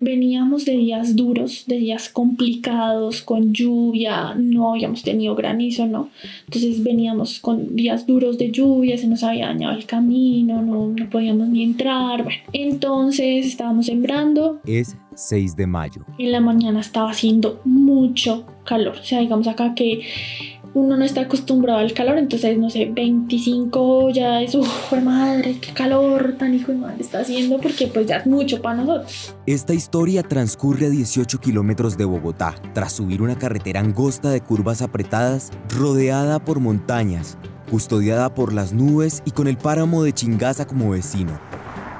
Veníamos de días duros, de días complicados, con lluvia, no habíamos tenido granizo, ¿no? Entonces veníamos con días duros de lluvia, se nos había dañado el camino, no, no podíamos ni entrar. Bueno, entonces estábamos sembrando. Es 6 de mayo. En la mañana estaba haciendo mucho calor, o sea, digamos acá que uno no está acostumbrado al calor, entonces no sé, 25 ya es, uff, madre, qué calor tan hijo de madre está haciendo, porque pues ya es mucho para nosotros. Esta historia transcurre a 18 kilómetros de Bogotá, tras subir una carretera angosta de curvas apretadas, rodeada por montañas, custodiada por las nubes y con el páramo de Chingaza como vecino.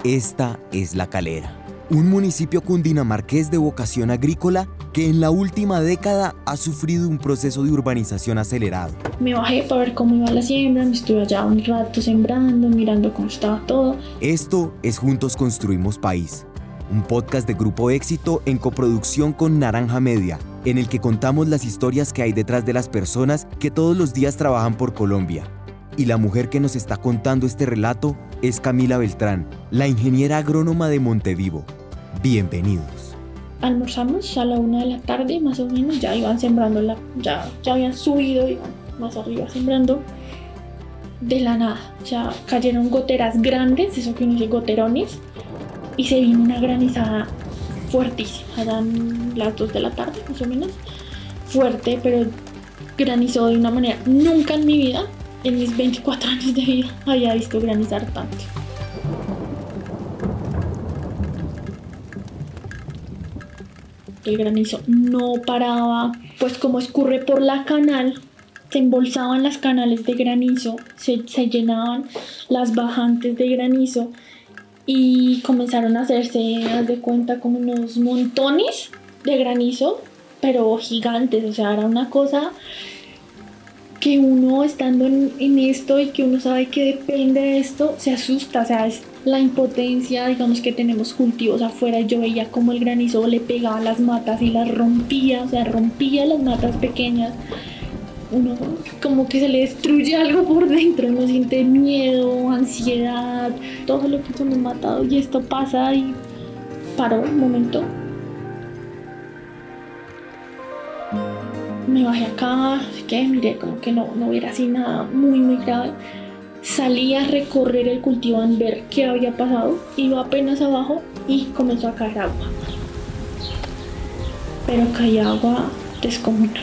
Esta es La Calera un municipio cundinamarqués de vocación agrícola que en la última década ha sufrido un proceso de urbanización acelerado. Me bajé para ver cómo iba la siembra, me estuve allá un rato sembrando, mirando cómo estaba todo. Esto es Juntos Construimos País, un podcast de Grupo Éxito en coproducción con Naranja Media, en el que contamos las historias que hay detrás de las personas que todos los días trabajan por Colombia. Y la mujer que nos está contando este relato es Camila Beltrán, la ingeniera agrónoma de Montevivo, Bienvenidos. Almorzamos a la una de la tarde, más o menos, ya iban sembrando, la, ya, ya habían subido, iban más arriba sembrando. De la nada, ya cayeron goteras grandes, eso que uno dice goterones, y se vino una granizada fuertísima, eran las dos de la tarde, más o menos, fuerte, pero granizó de una manera nunca en mi vida, en mis 24 años de vida, había visto granizar tanto. El granizo no paraba, pues como escurre por la canal, se embolsaban las canales de granizo, se, se llenaban las bajantes de granizo y comenzaron a hacerse, de cuenta, como unos montones de granizo, pero gigantes, o sea, era una cosa que uno estando en, en, esto y que uno sabe que depende de esto, se asusta, o sea, es la impotencia, digamos que tenemos cultivos afuera, yo veía como el granizo le pegaba las matas y las rompía, o sea, rompía las matas pequeñas. Uno como que se le destruye algo por dentro, uno siente miedo, ansiedad, todo lo que hemos matado y esto pasa y paró un momento. Me bajé acá, que miré como que no, no hubiera así nada muy muy grave Salí a recorrer el cultivo a ver qué había pasado. Iba apenas abajo y comenzó a caer agua. Pero caía agua descomunal.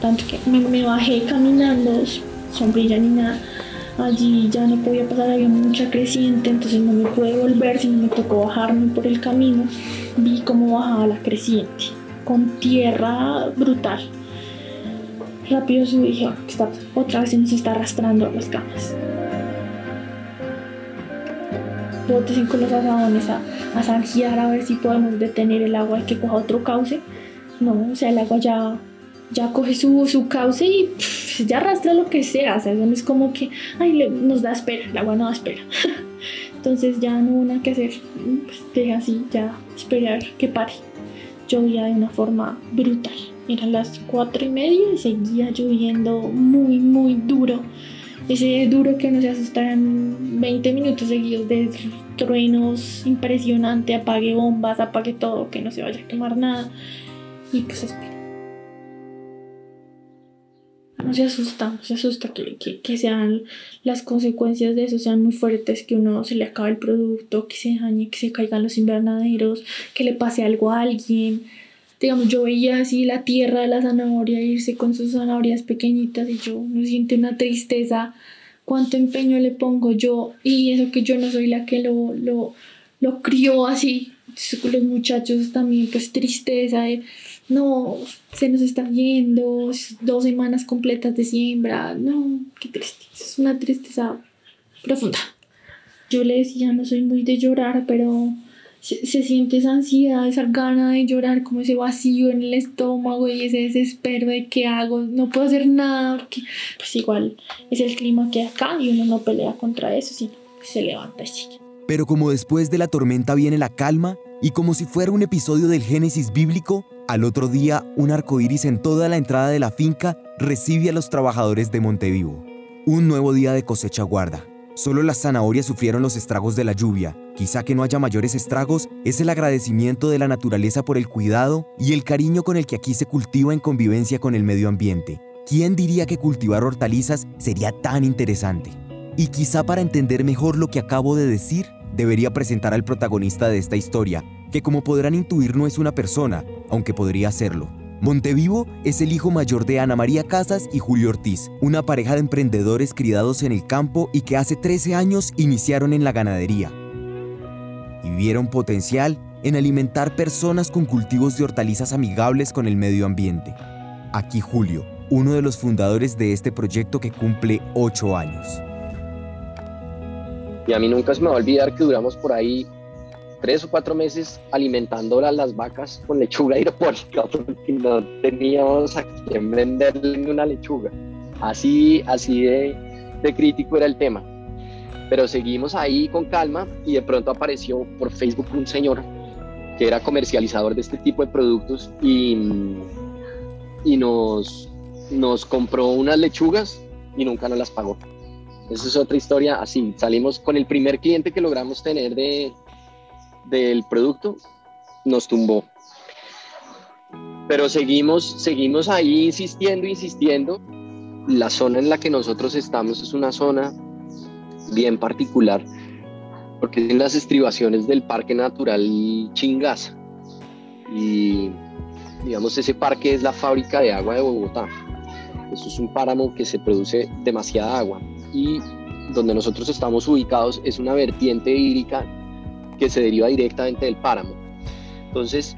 Tanto que me, bajé caminando, sombrilla ni nada. Allí ya no podía pasar, había mucha creciente, entonces no me pude volver, sino me tocó bajarme por el camino. Vi cómo bajaba la creciente, con tierra brutal. Rápido subí y dije, otra vez se nos está arrastrando las camas botes y con los asadones a, a zanjear a ver si podemos detener el agua y que coja otro cauce. No, o sea, el agua ya, ya coge su, su cauce y ya arrastra lo que sea. O sea, no es como que, ay, nos da espera, el agua no da espera. Entonces ya no hubo nada que hacer. Pues deja así, ya esperar que pare. Llovía de una forma brutal. Eran las cuatro y media y seguía lloviendo muy, muy duro ese duro que no se asustan 20 minutos seguidos de truenos impresionante, apague bombas, apague todo, que no se vaya a quemar nada. Y pues espera. No se asusta, no se asusta que, que, sean las consecuencias de eso sean muy fuertes, que uno se le acabe el producto, que se dañe, que se caigan los invernaderos, que le pase algo a alguien digamos, yo veía así la tierra de la zanahoria irse con sus zanahorias pequeñitas y yo no siento una tristeza, cuánto empeño le pongo yo y eso que yo no soy la que lo, lo, lo crió así. Los muchachos también, pues tristeza, no, se nos está yendo, dos semanas completas de siembra, no, qué tristeza, es una tristeza profunda. Yo le decía, no soy muy de llorar, pero se, siente esa ansiedad, esa gana de llorar, como ese vacío en el estómago y ese desespero de qué hago, no puedo hacer nada, porque pues igual es el clima que hay acá y uno no pelea contra eso, sino se levanta y sigue. Pero como después de la tormenta viene la calma, y como si fuera un episodio del Génesis bíblico, al otro día un arco iris en toda la entrada de la finca recibe a los trabajadores de Montevivo. Un nuevo día de cosecha guarda Solo las zanahorias sufrieron los estragos de la lluvia. Quizá que no haya mayores estragos es el agradecimiento de la naturaleza por el cuidado y el cariño con el que aquí se cultiva en convivencia con el medio ambiente. ¿Quién diría que cultivar hortalizas sería tan interesante? Y quizá para entender mejor lo que acabo de decir, debería presentar al protagonista de esta historia, que como podrán intuir no es una persona, aunque podría serlo. Montevivo es el hijo mayor de Ana María Casas y Julio Ortiz, una pareja de emprendedores criados en el campo y que hace 13 años iniciaron en la ganadería. Y vieron potencial en alimentar personas con cultivos de hortalizas amigables con el medio ambiente. Aquí Julio, uno de los fundadores de este proyecto que cumple 8 años. Y a mí nunca se me va a olvidar que duramos por ahí tres o cuatro meses alimentando a las vacas con lechuga hidropónica porque no teníamos a quien venderle una lechuga. Así, así de, de crítico era el tema. Pero seguimos ahí con calma y de pronto apareció por Facebook un señor que era comercializador de este tipo de productos y, y nos, nos compró unas lechugas y nunca nos las pagó. Esa es otra historia así. Salimos con el primer cliente que logramos tener de, del producto nos tumbó. Pero seguimos, seguimos ahí insistiendo, insistiendo. La zona en la que nosotros estamos es una zona bien particular, porque es en las estribaciones del Parque Natural Chingaza. Y digamos, ese parque es la fábrica de agua de Bogotá. Eso es un páramo que se produce demasiada agua. Y donde nosotros estamos ubicados es una vertiente hídrica que se deriva directamente del páramo. Entonces,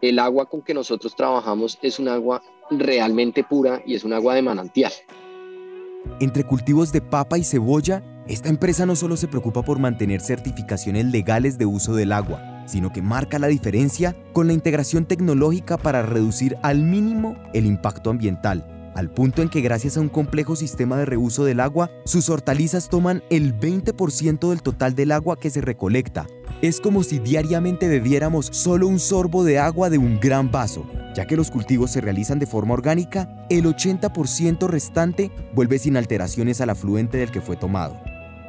el agua con que nosotros trabajamos es un agua realmente pura y es un agua de manantial. Entre cultivos de papa y cebolla, esta empresa no solo se preocupa por mantener certificaciones legales de uso del agua, sino que marca la diferencia con la integración tecnológica para reducir al mínimo el impacto ambiental al punto en que gracias a un complejo sistema de reuso del agua, sus hortalizas toman el 20% del total del agua que se recolecta. Es como si diariamente bebiéramos solo un sorbo de agua de un gran vaso. Ya que los cultivos se realizan de forma orgánica, el 80% restante vuelve sin alteraciones al afluente del que fue tomado.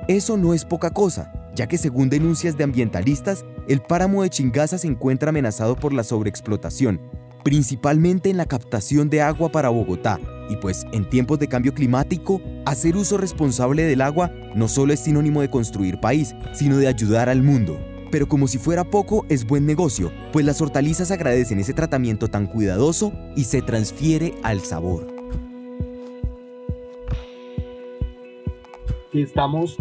Eso no es poca cosa, ya que según denuncias de ambientalistas, el páramo de Chingaza se encuentra amenazado por la sobreexplotación, principalmente en la captación de agua para Bogotá, y pues en tiempos de cambio climático, hacer uso responsable del agua no solo es sinónimo de construir país, sino de ayudar al mundo. Pero como si fuera poco, es buen negocio, pues las hortalizas agradecen ese tratamiento tan cuidadoso y se transfiere al sabor. Estamos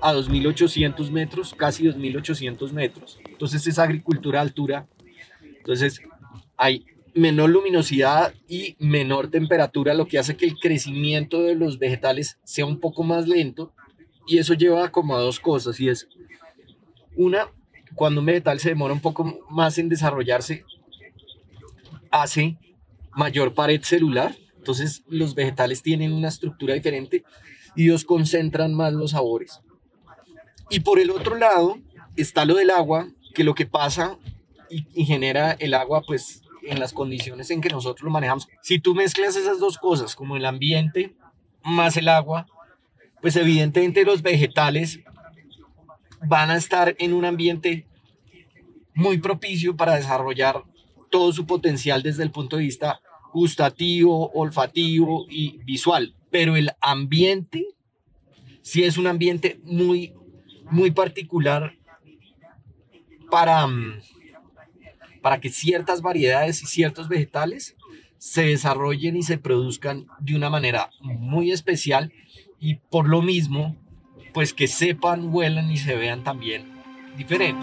a 2.800 metros, casi 2.800 metros. Entonces es agricultura altura. Entonces hay menor luminosidad y menor temperatura, lo que hace que el crecimiento de los vegetales sea un poco más lento. Y eso lleva como a dos cosas, y es una, cuando un vegetal se demora un poco más en desarrollarse, hace mayor pared celular, entonces los vegetales tienen una estructura diferente y ellos concentran más los sabores. Y por el otro lado está lo del agua, que lo que pasa y, y genera el agua, pues en las condiciones en que nosotros lo manejamos. Si tú mezclas esas dos cosas, como el ambiente más el agua, pues evidentemente los vegetales van a estar en un ambiente muy propicio para desarrollar todo su potencial desde el punto de vista gustativo, olfativo y visual. Pero el ambiente sí es un ambiente muy, muy particular para, mm, para que ciertas variedades y ciertos vegetales se desarrollen y se produzcan de una manera muy especial y por lo mismo, pues que sepan, huelan y se vean también diferente.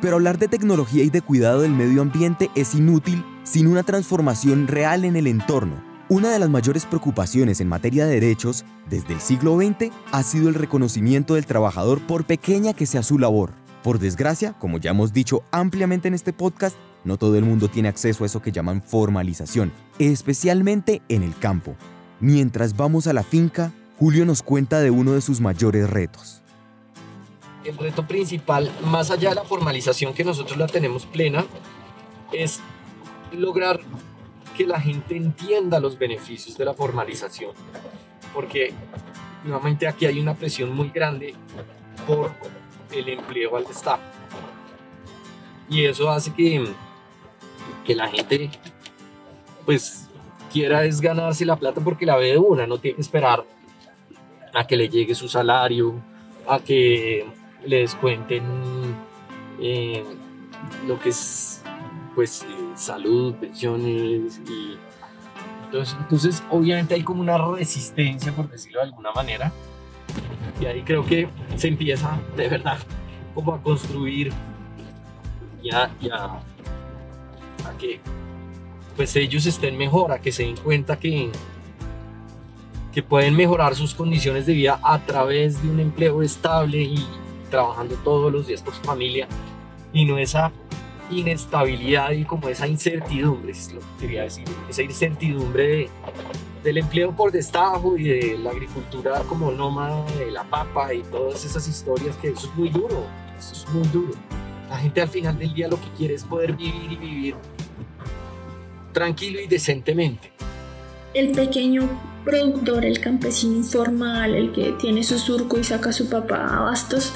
Pero hablar de tecnología y de cuidado del medio ambiente es inútil sin una transformación real en el entorno. Una de las mayores preocupaciones en materia de derechos desde el siglo XX ha sido el reconocimiento del trabajador por pequeña que sea su labor. Por desgracia, como ya hemos dicho ampliamente en este podcast, no todo el mundo tiene acceso a eso que llaman formalización, especialmente en el campo. Mientras vamos a la finca, Julio nos cuenta de uno de sus mayores retos. El reto principal, más allá de la formalización que nosotros la tenemos plena, es lograr que la gente entienda los beneficios de la formalización. Porque nuevamente aquí hay una presión muy grande por el empleo al destajo. Y eso hace que, que la gente pues quiera es ganarse la plata porque la ve de una, no tiene que esperar a que le llegue su salario, a que le descuenten eh, lo que es pues salud, pensiones y entonces, entonces obviamente hay como una resistencia por decirlo de alguna manera y ahí creo que se empieza de verdad como a construir ya ya a que pues ellos estén mejor, a que se den cuenta que, que pueden mejorar sus condiciones de vida a través de un empleo estable y trabajando todos los días por su familia y no esa inestabilidad y como esa incertidumbre, es lo que quería decir, esa incertidumbre del empleo por destajo y de la agricultura como nómada de la papa y todas esas historias que eso es muy duro, eso es muy duro. La gente al final del día lo que quiere es poder vivir y vivir tranquilo y decentemente. El pequeño productor, el campesino informal, el que tiene su surco y saca a su papá a bastos,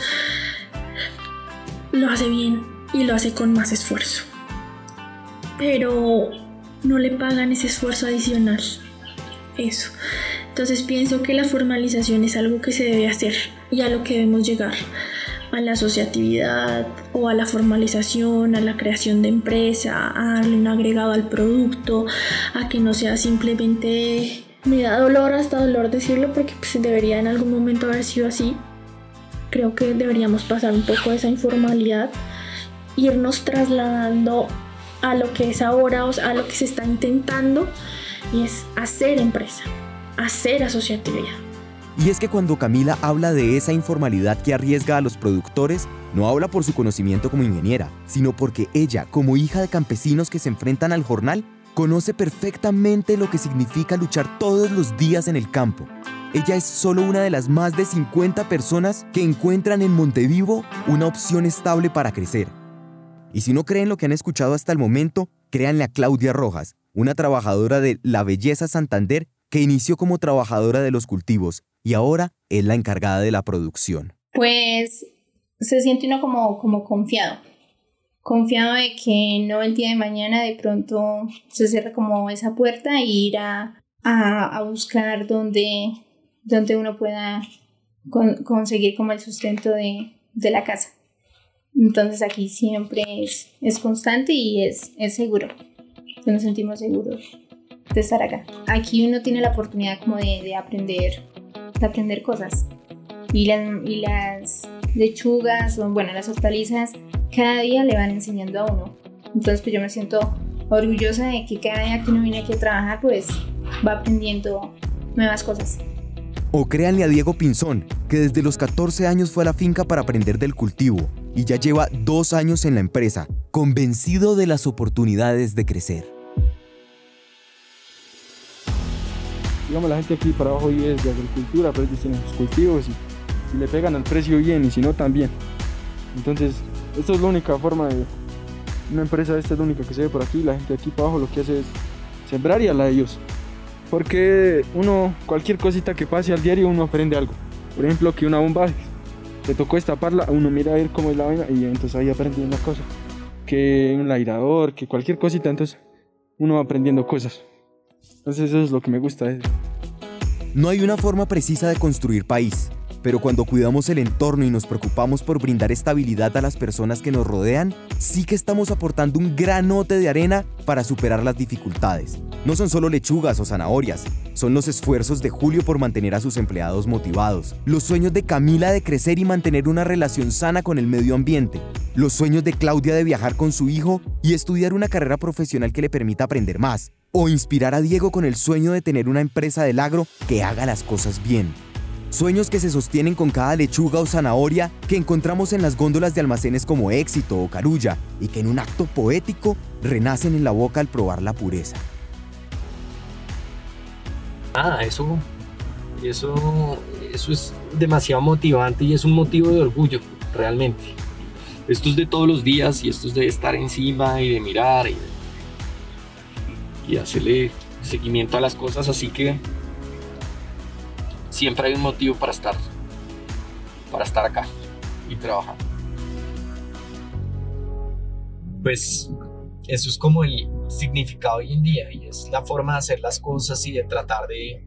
lo hace bien y lo hace con más esfuerzo. Pero no le pagan ese esfuerzo adicional. Eso. Entonces pienso que la formalización es algo que se debe hacer y a lo que debemos llegar a la asociatividad o a la formalización, a la creación de empresa, a darle un agregado al producto, a que no sea simplemente me da dolor hasta dolor decirlo porque pues, debería en algún momento haber sido así. Creo que deberíamos pasar un poco de esa informalidad, irnos trasladando a lo que es ahora, o a lo que se está intentando, y es hacer empresa, hacer asociatividad. Y es que cuando Camila habla de esa informalidad que arriesga a los productores, no habla por su conocimiento como ingeniera, sino porque ella, como hija de campesinos que se enfrentan al jornal, conoce perfectamente lo que significa luchar todos los días en el campo. Ella es solo una de las más de 50 personas que encuentran en Montevivo una opción estable para crecer. Y si no creen lo que han escuchado hasta el momento, créanle a Claudia Rojas, una trabajadora de La Belleza Santander que inició como trabajadora de los cultivos y ahora es la encargada de la producción. Pues se siente uno como, como confiado, confiado de que no el día de mañana de pronto se cierra como esa puerta e ir a, a, buscar donde, donde uno pueda conseguir como el sustento de, de, la casa. Entonces aquí siempre es, es constante y es, es seguro. Nos sentimos seguros de estar acá. Aquí uno tiene la oportunidad como de, de aprender de aprender cosas. Y las, y las lechugas, o bueno, las hortalizas, cada día le van enseñando a uno. Entonces, pues yo me siento orgullosa de que cada día que uno viene aquí a trabajar, pues va aprendiendo nuevas cosas. O créanle a Diego Pinzón, que desde los 14 años fue a la finca para aprender del cultivo y ya lleva dos años en la empresa, convencido de las oportunidades de crecer. digamos, la gente aquí para abajo vive de agricultura, pero ellos tienen sus cultivos y, le pegan al precio bien y si no también. Entonces, esta es la única forma de una empresa, esta es la única que se ve por aquí. La gente aquí para abajo lo que hace es sembrar y a la de ellos. Porque uno, cualquier cosita que pase al diario, uno aprende algo. Por ejemplo, que una bomba te tocó destaparla, uno mira a ver cómo es la vaina y entonces ahí aprende una cosa. Que un airador, que cualquier cosita, entonces uno va aprendiendo cosas. Entonces eso es lo que me gusta. No hay una forma precisa de construir país, pero cuando cuidamos el entorno y nos preocupamos por brindar estabilidad a las personas que nos rodean, sí que estamos aportando un granote de arena para superar las dificultades. No son solo lechugas o zanahorias, son los esfuerzos de Julio por mantener a sus empleados motivados, los sueños de Camila de crecer y mantener una relación sana con el medio ambiente, los sueños de Claudia de viajar con su hijo y estudiar una carrera profesional que le permita aprender más, o inspirar a Diego con el sueño de tener una empresa del agro que haga las cosas bien. Sueños que se sostienen con cada lechuga o zanahoria que encontramos en las góndolas de almacenes como Éxito o Carulla y que en un acto poético renacen en la boca al probar la pureza. Ah, eso, eso, eso es demasiado motivante y es un motivo de orgullo, realmente. Esto es de todos los días y esto es de estar encima y de mirar y, y hacerle seguimiento a las cosas, así que siempre hay un motivo para estar, para estar acá y trabajar. Pues eso es como el significado hoy en día y es la forma de hacer las cosas y de tratar de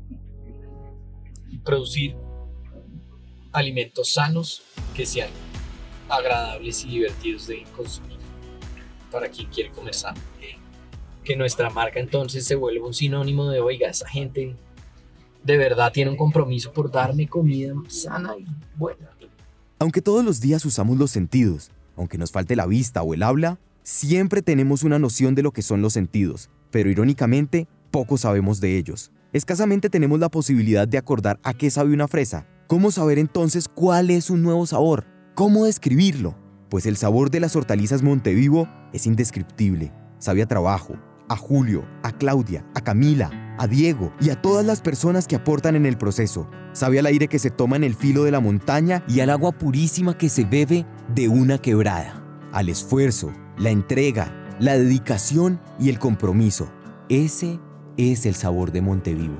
producir alimentos sanos que sean agradables y divertidos de consumir para quien quiere comer sano. Que nuestra marca entonces se vuelva un sinónimo de, oiga, esa gente de verdad tiene un compromiso por darme comida sana y buena. Aunque todos los días usamos los sentidos, aunque nos falte la vista o el habla, siempre tenemos una noción de lo que son los sentidos, pero irónicamente, poco sabemos de ellos. Escasamente tenemos la posibilidad de acordar a qué sabe una fresa. ¿Cómo saber entonces cuál es un nuevo sabor? ¿Cómo describirlo? Pues el sabor de las hortalizas Montevivo es indescriptible. Sabe a trabajo, a Julio, a Claudia, a Camila, a Diego y a todas las personas que aportan en el proceso. Sabe al aire que se toma en el filo de la montaña y al agua purísima que se bebe de una quebrada. Al esfuerzo, la entrega, la dedicación y el compromiso. Ese es el sabor de Montevivo.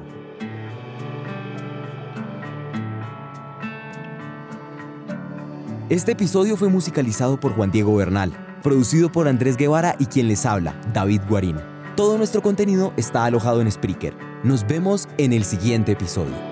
Este episodio fue musicalizado por Juan Diego Bernal, producido por Andrés Guevara y quien les habla, David Guarín. Todo nuestro contenido está alojado en Spreaker. Nos vemos en el siguiente episodio.